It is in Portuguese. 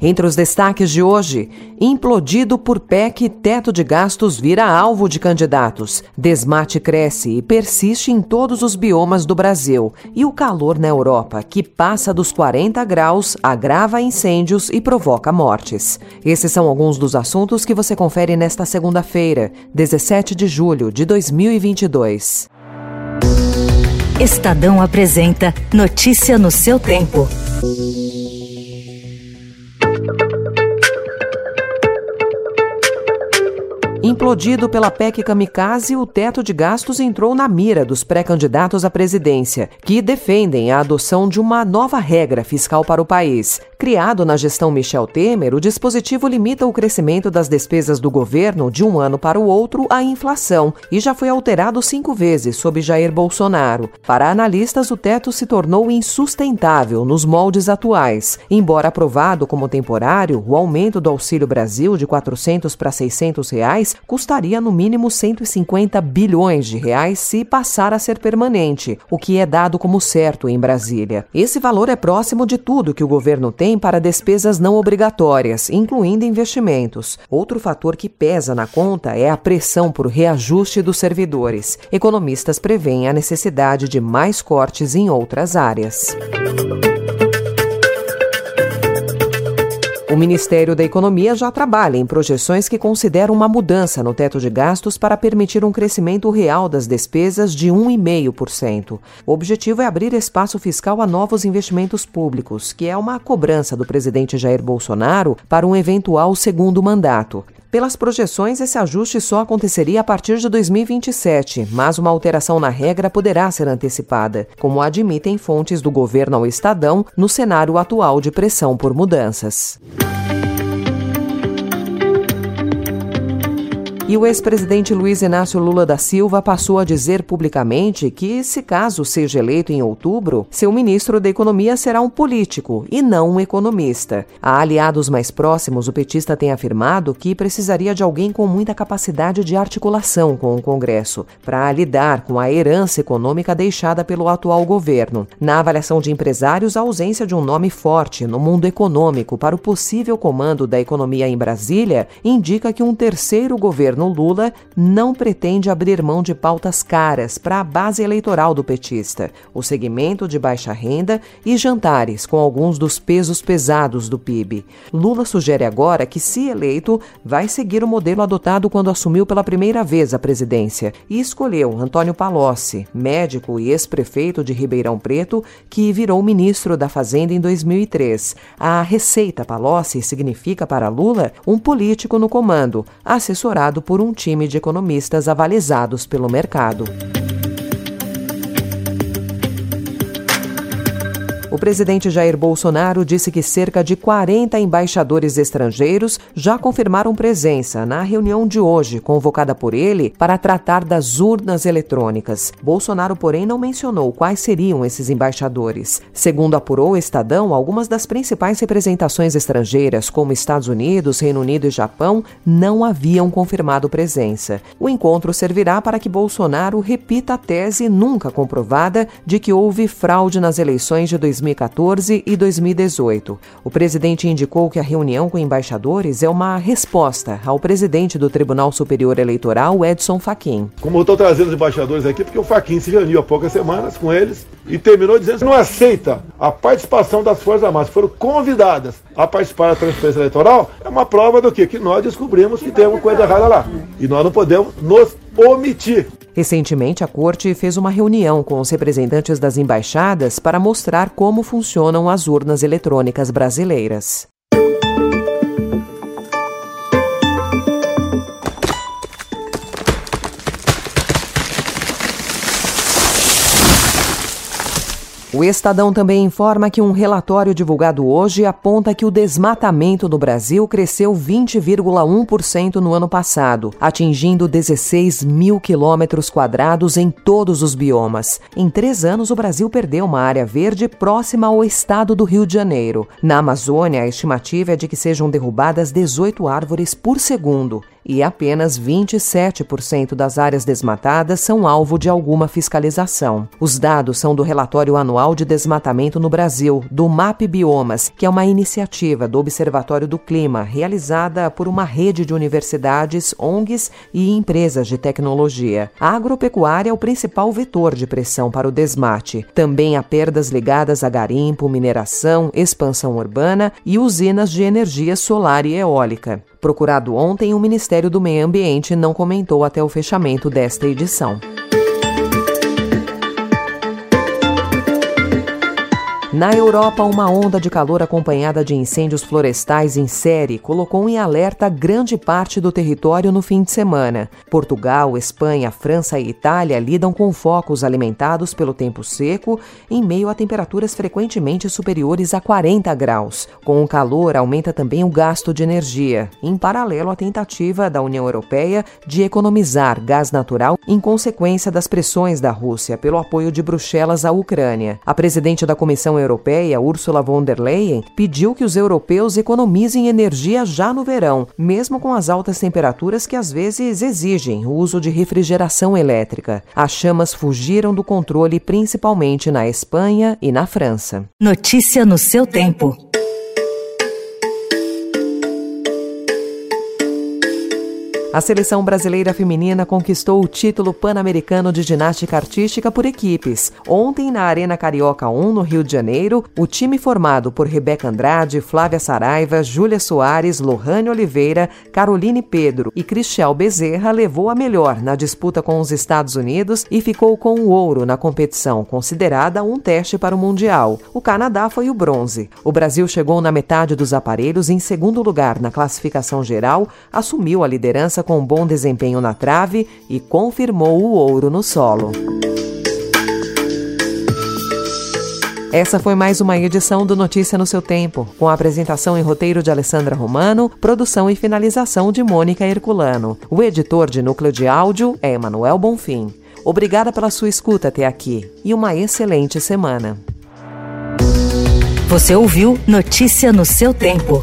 Entre os destaques de hoje, implodido por PEC, teto de gastos vira alvo de candidatos. Desmate cresce e persiste em todos os biomas do Brasil. E o calor na Europa, que passa dos 40 graus, agrava incêndios e provoca mortes. Esses são alguns dos assuntos que você confere nesta segunda-feira, 17 de julho de 2022. Estadão apresenta Notícia no seu tempo. Implodido pela PEC Kamikaze, o teto de gastos entrou na mira dos pré-candidatos à presidência, que defendem a adoção de uma nova regra fiscal para o país. Criado na gestão Michel Temer, o dispositivo limita o crescimento das despesas do governo de um ano para o outro à inflação e já foi alterado cinco vezes sob Jair Bolsonaro. Para analistas, o teto se tornou insustentável nos moldes atuais. Embora aprovado como temporário, o aumento do Auxílio Brasil de 400 para 600 reais custaria no mínimo 150 bilhões de reais se passar a ser permanente, o que é dado como certo em Brasília. Esse valor é próximo de tudo que o governo tem para despesas não obrigatórias, incluindo investimentos. Outro fator que pesa na conta é a pressão por reajuste dos servidores. Economistas preveem a necessidade de mais cortes em outras áreas. Ministério da Economia já trabalha em projeções que consideram uma mudança no teto de gastos para permitir um crescimento real das despesas de 1,5%. O objetivo é abrir espaço fiscal a novos investimentos públicos, que é uma cobrança do presidente Jair Bolsonaro para um eventual segundo mandato. Pelas projeções, esse ajuste só aconteceria a partir de 2027, mas uma alteração na regra poderá ser antecipada, como admitem fontes do governo ao Estadão no cenário atual de pressão por mudanças. E o ex-presidente Luiz Inácio Lula da Silva passou a dizer publicamente que, se caso seja eleito em outubro, seu ministro da Economia será um político e não um economista. A aliados mais próximos, o petista tem afirmado que precisaria de alguém com muita capacidade de articulação com o Congresso para lidar com a herança econômica deixada pelo atual governo. Na avaliação de empresários, a ausência de um nome forte no mundo econômico para o possível comando da economia em Brasília indica que um terceiro governo governo Lula não pretende abrir mão de pautas caras para a base eleitoral do petista, o segmento de baixa renda e jantares com alguns dos pesos pesados do PIB. Lula sugere agora que, se eleito, vai seguir o modelo adotado quando assumiu pela primeira vez a presidência e escolheu Antônio Palocci, médico e ex-prefeito de Ribeirão Preto, que virou ministro da Fazenda em 2003. A receita Palocci significa para Lula um político no comando, assessorado por um time de economistas avalizados pelo mercado. O presidente Jair Bolsonaro disse que cerca de 40 embaixadores estrangeiros já confirmaram presença na reunião de hoje, convocada por ele para tratar das urnas eletrônicas. Bolsonaro, porém, não mencionou quais seriam esses embaixadores. Segundo apurou o Estadão, algumas das principais representações estrangeiras, como Estados Unidos, Reino Unido e Japão, não haviam confirmado presença. O encontro servirá para que Bolsonaro repita a tese nunca comprovada de que houve fraude nas eleições de 2020 2014 e 2018. O presidente indicou que a reunião com embaixadores é uma resposta ao presidente do Tribunal Superior Eleitoral, Edson Fachin. Como eu estou trazendo os embaixadores aqui, porque o Fachin se reuniu há poucas semanas com eles e terminou dizendo que não aceita a participação das Forças Armadas, foram convidadas a participar da transferência eleitoral, é uma prova do quê? Que nós descobrimos que tem coisa errada lá. E nós não podemos nos omitir. Recentemente, a corte fez uma reunião com os representantes das embaixadas para mostrar como funcionam as urnas eletrônicas brasileiras. O Estadão também informa que um relatório divulgado hoje aponta que o desmatamento no Brasil cresceu 20,1% no ano passado, atingindo 16 mil quilômetros quadrados em todos os biomas. Em três anos, o Brasil perdeu uma área verde próxima ao estado do Rio de Janeiro. Na Amazônia, a estimativa é de que sejam derrubadas 18 árvores por segundo e apenas 27% das áreas desmatadas são alvo de alguma fiscalização. Os dados são do relatório anual de desmatamento no Brasil, do MAP Biomas, que é uma iniciativa do Observatório do Clima, realizada por uma rede de universidades, ONGs e empresas de tecnologia. A agropecuária é o principal vetor de pressão para o desmate. Também há perdas ligadas a garimpo, mineração, expansão urbana e usinas de energia solar e eólica. Procurado ontem, o Ministério do Meio Ambiente não comentou até o fechamento desta edição. Na Europa, uma onda de calor acompanhada de incêndios florestais em série colocou em alerta grande parte do território no fim de semana. Portugal, Espanha, França e Itália lidam com focos alimentados pelo tempo seco em meio a temperaturas frequentemente superiores a 40 graus. Com o calor, aumenta também o gasto de energia, em paralelo à tentativa da União Europeia de economizar gás natural em consequência das pressões da Rússia pelo apoio de Bruxelas à Ucrânia. A presidente da Comissão Europeia Ursula von der Leyen, pediu que os europeus economizem energia já no verão, mesmo com as altas temperaturas que às vezes exigem o uso de refrigeração elétrica. As chamas fugiram do controle principalmente na Espanha e na França. Notícia no seu tempo. A seleção brasileira feminina conquistou o título pan-americano de ginástica artística por equipes. Ontem, na Arena Carioca 1, no Rio de Janeiro, o time formado por Rebeca Andrade, Flávia Saraiva, Júlia Soares, Lohane Oliveira, Caroline Pedro e Cristiel Bezerra levou a melhor na disputa com os Estados Unidos e ficou com o ouro na competição, considerada um teste para o Mundial. O Canadá foi o bronze. O Brasil chegou na metade dos aparelhos em segundo lugar na classificação geral, assumiu a liderança com bom desempenho na trave e confirmou o ouro no solo. Essa foi mais uma edição do Notícia no seu Tempo, com a apresentação e roteiro de Alessandra Romano, produção e finalização de Mônica Herculano. O editor de núcleo de áudio é Emanuel Bonfim. Obrigada pela sua escuta até aqui e uma excelente semana. Você ouviu Notícia no seu Tempo.